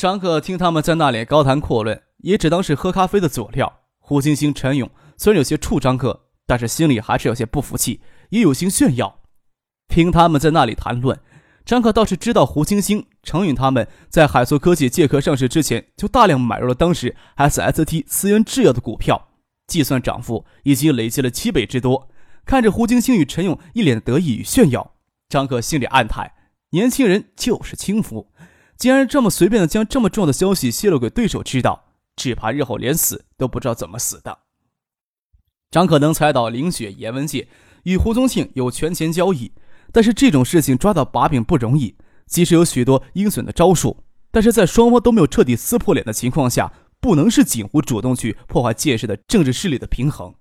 张克听他们在那里高谈阔论，也只当是喝咖啡的佐料。胡星星、陈勇虽然有些怵张克，但是心里还是有些不服气，也有心炫耀。听他们在那里谈论，张克倒是知道胡星星、陈勇他们在海硕科技借壳上市之前，就大量买入了当时 SST 思源制药的股票，计算涨幅已经累积了七倍之多。看着胡星星与陈勇一脸得意与炫耀，张克心里暗叹：年轻人就是轻浮。竟然这么随便的将这么重要的消息泄露给对手知道，只怕日后连死都不知道怎么死的。张可能猜到林雪、严文界与胡宗庆有权钱交易，但是这种事情抓到把柄不容易。即使有许多阴损的招数，但是在双方都没有彻底撕破脸的情况下，不能是锦湖主动去破坏界势的政治势力的平衡。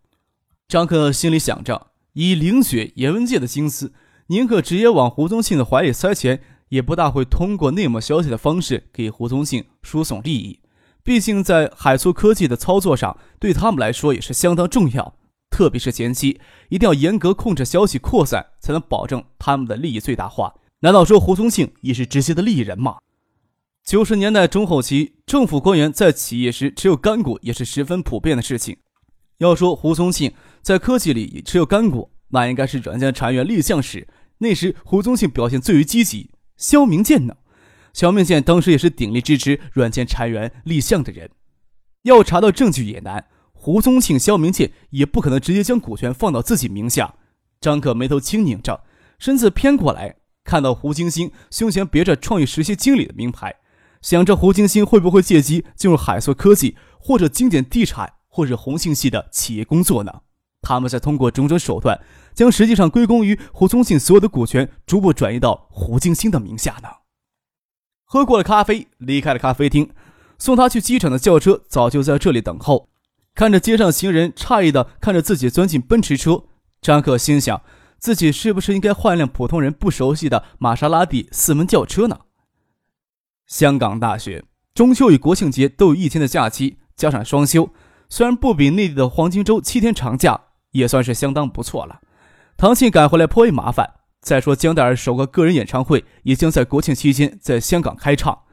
张克心里想着，以林雪、严文界的心思，宁可直接往胡宗庆的怀里塞钱。也不大会通过内幕消息的方式给胡宗庆输送利益，毕竟在海苏科技的操作上，对他们来说也是相当重要。特别是前期，一定要严格控制消息扩散，才能保证他们的利益最大化。难道说胡宗庆也是直接的利益人吗？九十年代中后期，政府官员在企业时持有干股也是十分普遍的事情。要说胡宗庆在科技里持有干股，那应该是软件产业立项时，那时胡宗庆表现最为积极。肖明建呢？肖明建当时也是鼎力支持软件裁员立项的人，要查到证据也难。胡宗庆、肖明建也不可能直接将股权放到自己名下。张可眉头轻拧着，身子偏过来，看到胡金星胸前别着创意实习经理的名牌，想着胡金星会不会借机进入海硕科技或者经典地产或者红信系的企业工作呢？他们在通过种种手段。将实际上归功于胡宗庆所有的股权逐步转移到胡金星的名下呢。喝过了咖啡，离开了咖啡厅，送他去机场的轿车早就在这里等候。看着街上行人诧异的看着自己钻进奔驰车，张克心想：自己是不是应该换一辆普通人不熟悉的玛莎拉蒂四门轿车呢？香港大学中秋与国庆节都有一天的假期，加上双休，虽然不比内地的黄金周七天长假，也算是相当不错了。唐信赶回来颇为麻烦。再说，江黛儿首个个人演唱会已经在国庆期间在香港开唱，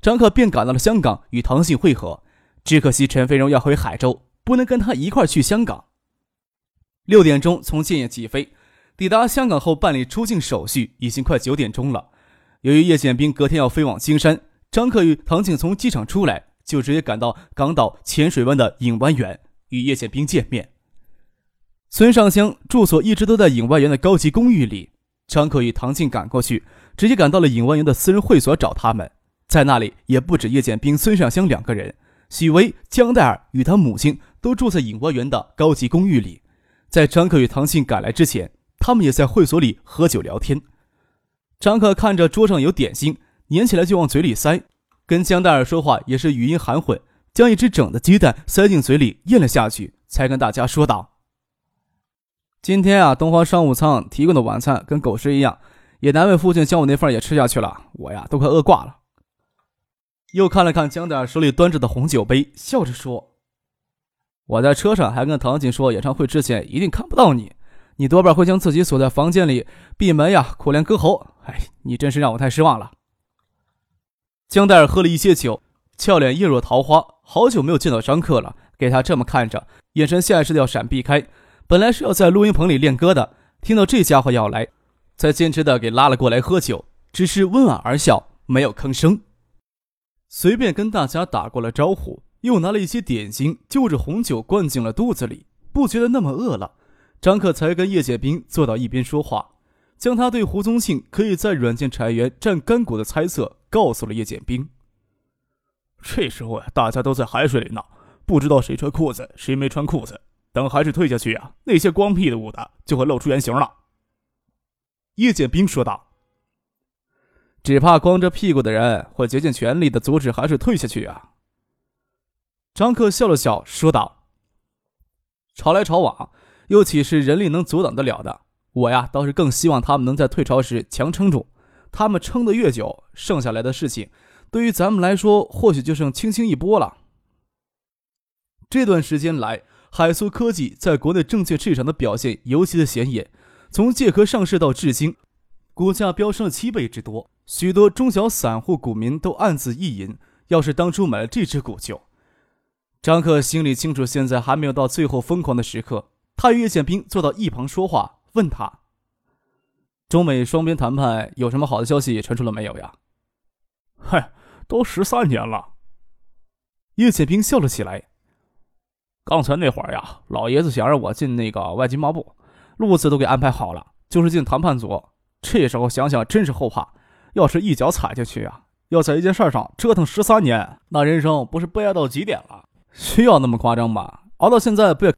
张克便赶到了香港与唐信会合。只可惜陈飞荣要回海州，不能跟他一块去香港。六点钟从建业起飞，抵达香港后办理出境手续，已经快九点钟了。由于叶剑兵隔天要飞往金山，张克与唐静从机场出来就直接赶到港岛浅水湾的影湾园与叶剑兵见面。孙尚香住所一直都在影外园的高级公寓里。张可与唐静赶过去，直接赶到了影外园的私人会所找他们。在那里也不止叶剑兵、孙尚香两个人，许巍、江黛儿与他母亲都住在影外园的高级公寓里。在张可与唐静赶来之前，他们也在会所里喝酒聊天。张可看着桌上有点心，粘起来就往嘴里塞，跟江黛儿说话也是语音含混，将一只整的鸡蛋塞进嘴里咽了下去，才跟大家说道。今天啊，东方商务舱提供的晚餐跟狗食一样，也难为父亲将我那份也吃下去了，我呀都快饿挂了。又看了看江点手里端着的红酒杯，笑着说：“我在车上还跟唐锦说，演唱会之前一定看不到你，你多半会将自己锁在房间里闭门呀，苦练歌喉。哎，你真是让我太失望了。”江黛儿喝了一些酒，俏脸映若桃花，好久没有见到张克了，给他这么看着，眼神下意识的要闪避开。本来是要在录音棚里练歌的，听到这家伙要来，才坚持的给拉了过来喝酒，只是温婉而笑，没有吭声。随便跟大家打过了招呼，又拿了一些点心，就着红酒灌进了肚子里，不觉得那么饿了。张克才跟叶剑兵坐到一边说话，将他对胡宗庆可以在软件产业园占干股的猜测告诉了叶剑兵。这时候呀，大家都在海水里闹，不知道谁穿裤子，谁没穿裤子。等海水退下去啊，那些光屁的武的就会露出原形了。”叶剑兵说道。“只怕光着屁股的人会竭尽全力的阻止海水退下去啊。”张克笑了笑，说道：“潮来潮往，又岂是人力能阻挡得了的？我呀，倒是更希望他们能在退潮时强撑住。他们撑得越久，剩下来的事情，对于咱们来说，或许就剩轻轻一波了。”这段时间来，海苏科技在国内证券市场的表现尤其的显眼。从借壳上市到至今，股价飙升了七倍之多，许多中小散户股民都暗自意淫。要是当初买了这只股就……张克心里清楚，现在还没有到最后疯狂的时刻。他与叶剑兵坐到一旁说话，问他：“中美双边谈判有什么好的消息传出了没有呀？”“嗨，都十三年了。”叶剑兵笑了起来。刚才那会儿呀，老爷子想让我进那个外经贸部，路子都给安排好了，就是进谈判组。这时候想想真是后怕，要是一脚踩下去啊，要在一件事上折腾十三年，那人生不是悲哀到极点了？需要那么夸张吗？熬到现在不要。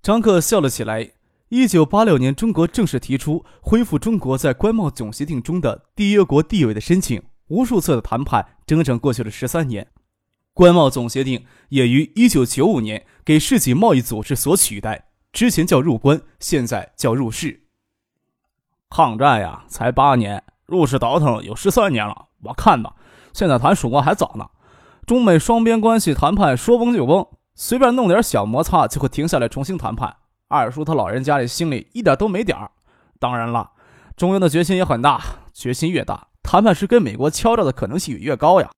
张克笑了起来。一九八六年，中国正式提出恢复中国在关贸总协定中的缔约国地位的申请，无数次的谈判，整整过去了十三年。关贸总协定也于一九九五年给世界贸易组织所取代，之前叫入关，现在叫入世。抗战呀，才八年，入世倒腾有十三年了。我看吧，现在谈曙光还早呢。中美双边关系谈判说崩就崩，随便弄点小摩擦就会停下来重新谈判。二叔他老人家里心里一点都没点儿。当然了，中央的决心也很大，决心越大，谈判时跟美国敲诈的可能性也越高呀。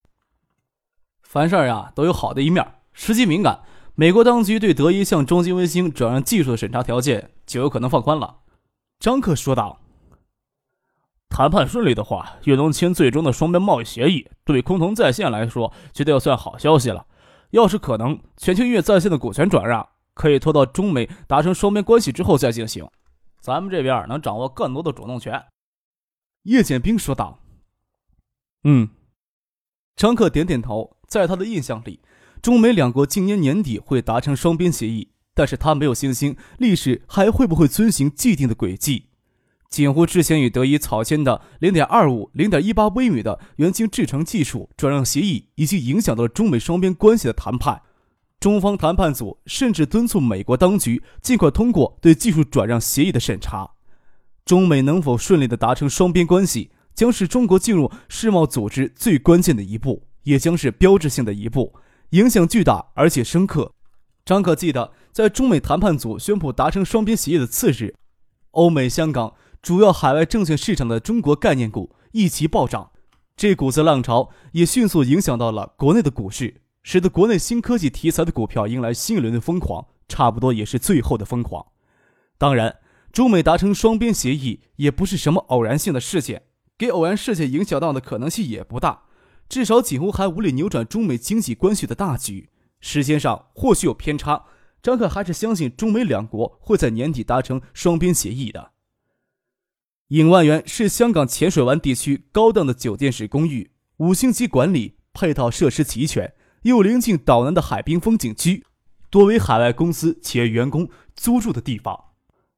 凡事啊都有好的一面，时机敏感，美国当局对德一向中金卫星转让技术的审查条件就有可能放宽了。张克说道：“谈判顺利的话，越能签最终的双边贸易协议，对空投在线来说，绝对要算好消息了。要是可能，全球音乐在线的股权转让可以拖到中美达成双边关系之后再进行，咱们这边能掌握更多的主动权。”叶剑兵说道：“嗯。”张克点点头。在他的印象里，中美两国今年年底会达成双边协议，但是他没有信心历史还会不会遵循既定的轨迹。锦湖之前与德仪草签的零点二五、零点一八微米的元晶制成技术转让协议，已经影响到了中美双边关系的谈判。中方谈判组甚至敦促美国当局尽快通过对技术转让协议的审查。中美能否顺利的达成双边关系，将是中国进入世贸组织最关键的一步。也将是标志性的一步，影响巨大而且深刻。张可记得，在中美谈判组宣布达成双边协议的次日，欧美、香港主要海外证券市场的中国概念股一齐暴涨，这股子浪潮也迅速影响到了国内的股市，使得国内新科技题材的股票迎来新一轮的疯狂，差不多也是最后的疯狂。当然，中美达成双边协议也不是什么偶然性的事件，给偶然事件影响到的可能性也不大。至少几乎还无力扭转中美经济关系的大局。时间上或许有偏差，张克还是相信中美两国会在年底达成双边协议的。影万园是香港浅水湾地区高档的酒店式公寓，五星级管理，配套设施齐全，又临近岛南的海滨风景区，多为海外公司企业员工租住的地方。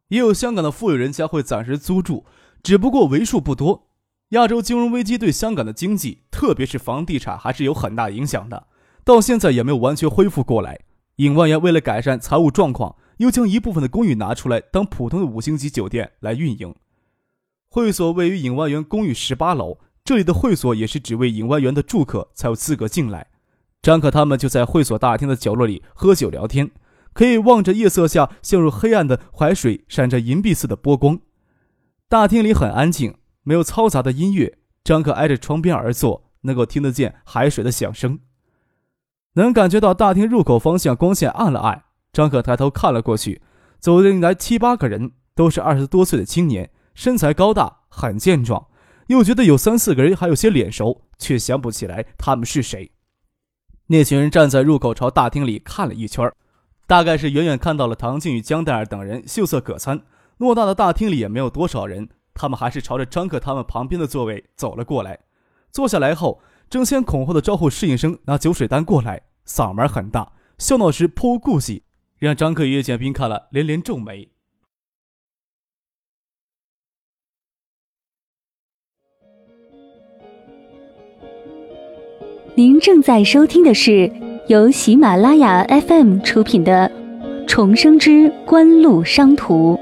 也有香港的富有人家会暂时租住，只不过为数不多。亚洲金融危机对香港的经济，特别是房地产，还是有很大影响的。到现在也没有完全恢复过来。尹万元为了改善财务状况，又将一部分的公寓拿出来当普通的五星级酒店来运营。会所位于尹万源公寓十八楼，这里的会所也是只为尹万源的住客才有资格进来。张可他们就在会所大厅的角落里喝酒聊天，可以望着夜色下陷入黑暗的海水，闪着银币似的波光。大厅里很安静。没有嘈杂的音乐，张克挨着窗边而坐，能够听得见海水的响声，能感觉到大厅入口方向光线暗了暗。张克抬头看了过去，走进来七八个人，都是二十多岁的青年，身材高大，很健壮。又觉得有三四个人还有些脸熟，却想不起来他们是谁。那群人站在入口朝大厅里看了一圈，大概是远远看到了唐静与江黛儿等人秀色可餐。偌大的大厅里也没有多少人。他们还是朝着张克他们旁边的座位走了过来，坐下来后，争先恐后的招呼侍应生拿酒水单过来，嗓门很大，笑闹时颇无顾忌，让张克与叶剑兵看了连连皱眉。您正在收听的是由喜马拉雅 FM 出品的《重生之官路商途》。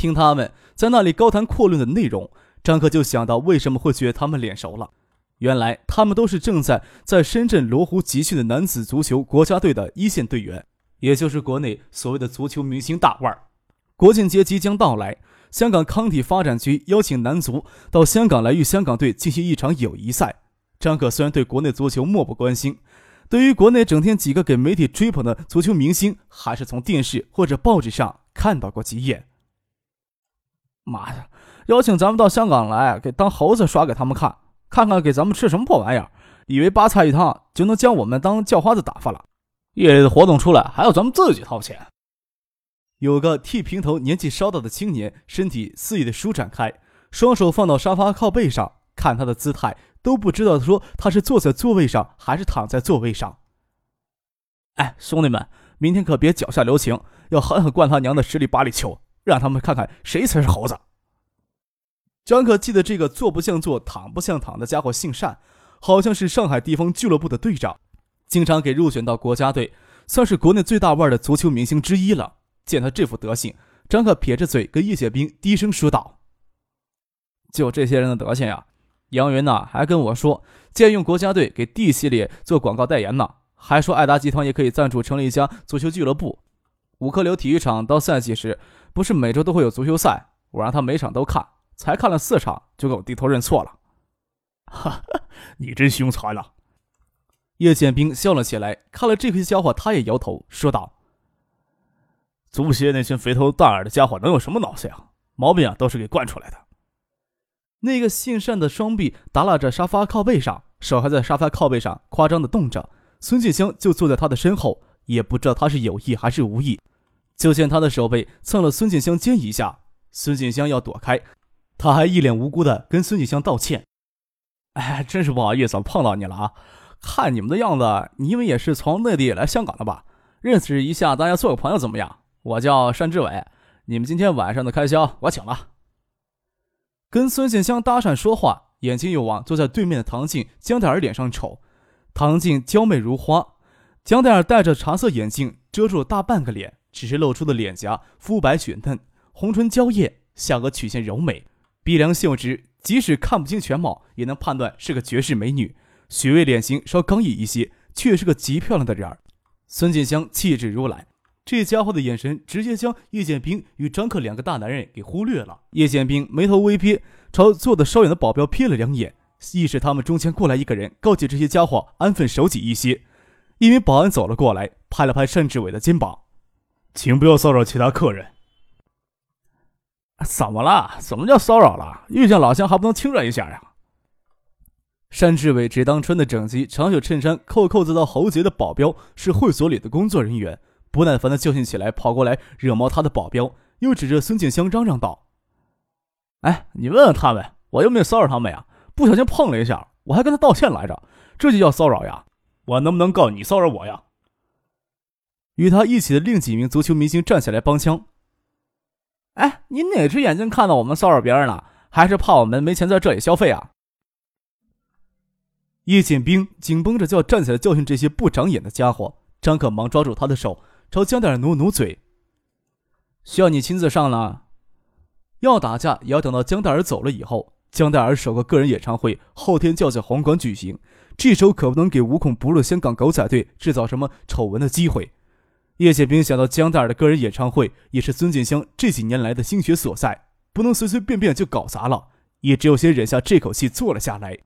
听他们在那里高谈阔论的内容，张克就想到为什么会觉得他们脸熟了。原来他们都是正在在深圳罗湖集训的男子足球国家队的一线队员，也就是国内所谓的足球明星大腕儿。国庆节即将到来，香港康体发展局邀请男足到香港来与香港队进行一场友谊赛。张可虽然对国内足球漠不关心，对于国内整天几个给媒体追捧的足球明星，还是从电视或者报纸上看到过几眼。妈的，邀请咱们到香港来，给当猴子耍给他们看，看看给咱们吃什么破玩意儿，以为八菜一汤就能将我们当叫花子打发了？夜里的活动出来还要咱们自己掏钱。有个剃平头、年纪稍大的青年，身体肆意的舒展开，双手放到沙发靠背上，看他的姿态，都不知道说他是坐在座位上还是躺在座位上。哎，兄弟们，明天可别脚下留情，要狠狠灌他娘的十里八里球！让他们看看谁才是猴子。张可记得这个坐不像坐、躺不像躺的家伙姓单，好像是上海地方俱乐部的队长，经常给入选到国家队，算是国内最大腕的足球明星之一了。见他这副德行，张可撇着嘴跟叶宪兵低声说道：“就这些人的德行呀！杨云呐还跟我说，借用国家队给 D 系列做广告代言呢，还说爱达集团也可以赞助成立一家足球俱乐部。五棵柳体育场到赛季时。”不是每周都会有足球赛，我让他每场都看，才看了四场就给我低头认错了。哈，你真凶残了！叶剑兵笑了起来，看了这批家伙，他也摇头说道：“足协那群肥头大耳的家伙能有什么脑子呀？毛病啊都是给惯出来的。”那个姓单的双臂耷拉着沙发靠背上，手还在沙发靠背上夸张的动着。孙建香就坐在他的身后，也不知道他是有意还是无意。就见他的手背蹭了孙锦香肩一下，孙锦香要躲开，他还一脸无辜的跟孙锦香道歉：“哎，真是不好意思碰到你了啊！看你们的样子，你们也是从内地来香港的吧？认识一下，大家做个朋友怎么样？我叫单志伟，你们今天晚上的开销我请了。”跟孙锦香搭讪说话，眼睛又往坐在对面的唐静、江黛儿脸上瞅。唐静娇媚如花，江黛儿戴着茶色眼镜，遮住了大半个脸。只是露出的脸颊肤白雪嫩，红唇娇艳，下颚曲线柔美，鼻梁秀直，即使看不清全貌，也能判断是个绝世美女。许巍脸型稍刚毅一些，却是个极漂亮的人儿。孙锦香气质如兰，这家伙的眼神直接将叶剑兵与张克两个大男人给忽略了。叶剑兵眉头微撇，朝坐的稍远的保镖瞥了两眼，意识他们中间过来一个人，告诫这些家伙安分守己一些。一名保安走了过来，拍了拍单志伟的肩膀。请不要骚扰其他客人。怎么了？怎么叫骚扰了？遇见老乡还不能亲热一下呀？单志伟只当穿的整齐长袖衬衫扣扣子到喉结的保镖是会所里的工作人员，不耐烦的教训起来，跑过来惹毛他的保镖又指着孙静香嚷嚷道：“哎，你问问他们，我又没有骚扰他们呀？不小心碰了一下，我还跟他道歉来着，这就叫骚扰呀？我能不能告你骚扰我呀？”与他一起的另几名足球明星站起来帮腔。哎，你哪只眼睛看到我们骚扰别人了？还是怕我们没钱在这里消费啊？叶剑兵紧绷着就要站起来教训这些不长眼的家伙。张可忙抓住他的手，朝江黛儿努努嘴：“需要你亲自上了。要打架也要等到江黛儿走了以后。江黛儿首个个人演唱会后天就要在红馆举行，这时候可不能给无孔不入的香港狗仔队制造什么丑闻的机会。”叶剑兵想到江黛儿的个人演唱会也是孙建香这几年来的心血所在，不能随随便便就搞砸了，也只有先忍下这口气坐了下来，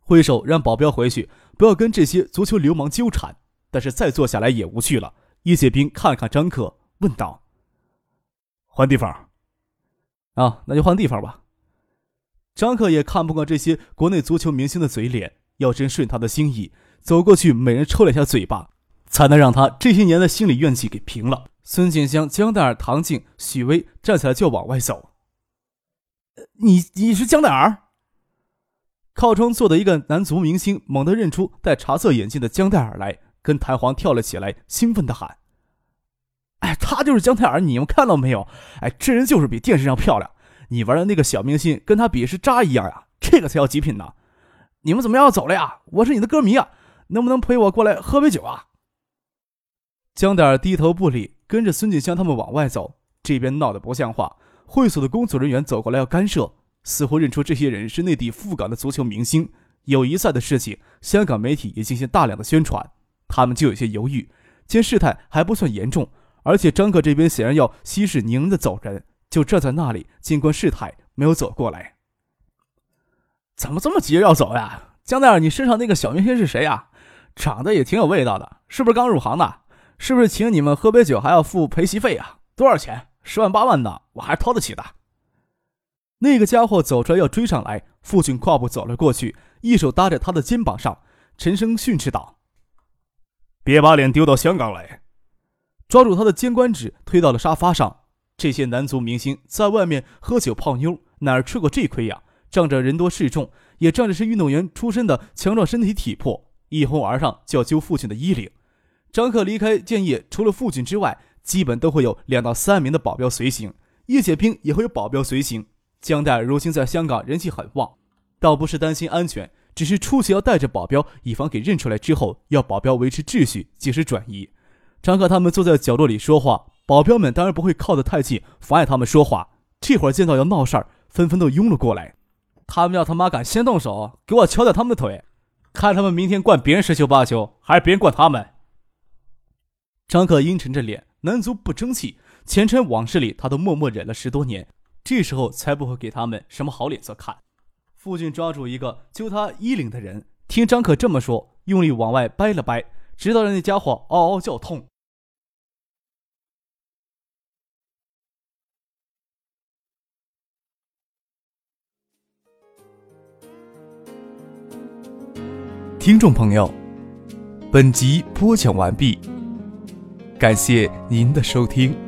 挥手让保镖回去，不要跟这些足球流氓纠缠。但是再坐下来也无趣了。叶剑兵看看张克，问道：“换地方？啊，那就换地方吧。”张克也看不惯这些国内足球明星的嘴脸，要真顺他的心意，走过去，每人抽了一下嘴巴。才能让他这些年的心理怨气给平了。孙锦香、江黛儿、唐静、许巍站起来就往外走。你你是江黛儿？靠窗坐的一个男足明星猛地认出戴茶色眼镜的江黛儿来，跟弹簧跳了起来，兴奋的喊：“哎，她就是江黛儿！你们看到没有？哎，这人就是比电视上漂亮。你玩的那个小明星跟他比是渣一样呀，这个才叫极品呢！你们怎么样要走了呀？我是你的歌迷啊，能不能陪我过来喝杯酒啊？江大儿低头不理，跟着孙锦香他们往外走。这边闹得不像话，会所的工作人员走过来要干涉，似乎认出这些人是内地赴港的足球明星。友谊赛的事情，香港媒体也进行大量的宣传，他们就有些犹豫。见事态还不算严重，而且张克这边显然要息事宁人的走人，就站在那里静观事态，没有走过来。怎么这么急着要走呀？江大儿，你身上那个小明星是谁呀？长得也挺有味道的，是不是刚入行的？是不是请你们喝杯酒还要付陪席费啊？多少钱？十万八万的，我还掏得起的。那个家伙走出来要追上来，父亲跨步走了过去，一手搭在他的肩膀上，沉声训斥道：“别把脸丢到香港来！”抓住他的肩关指，推到了沙发上。这些男足明星在外面喝酒泡妞，哪儿吃过这亏呀？仗着人多势众，也仗着是运动员出身的强壮身体体魄，一哄而上就要揪父亲的衣领。张克离开建业，除了父亲之外，基本都会有两到三名的保镖随行。叶解兵也会有保镖随行。江代如今在香港人气很旺，倒不是担心安全，只是出去要带着保镖，以防给认出来之后，要保镖维持秩序，及时转移。张克他们坐在角落里说话，保镖们当然不会靠得太近，妨碍他们说话。这会儿见到要闹事儿，纷纷都拥了过来。他们要他妈敢先动手，给我敲掉他们的腿，看他们明天灌别人十球八球，还是别人灌他们。张克阴沉着脸，男足不争气，前尘往事里他都默默忍了十多年，这时候才不会给他们什么好脸色看。父亲抓住一个揪他衣领的人，听张克这么说，用力往外掰了掰，直到让那家伙嗷嗷叫痛。听众朋友，本集播讲完毕。感谢您的收听。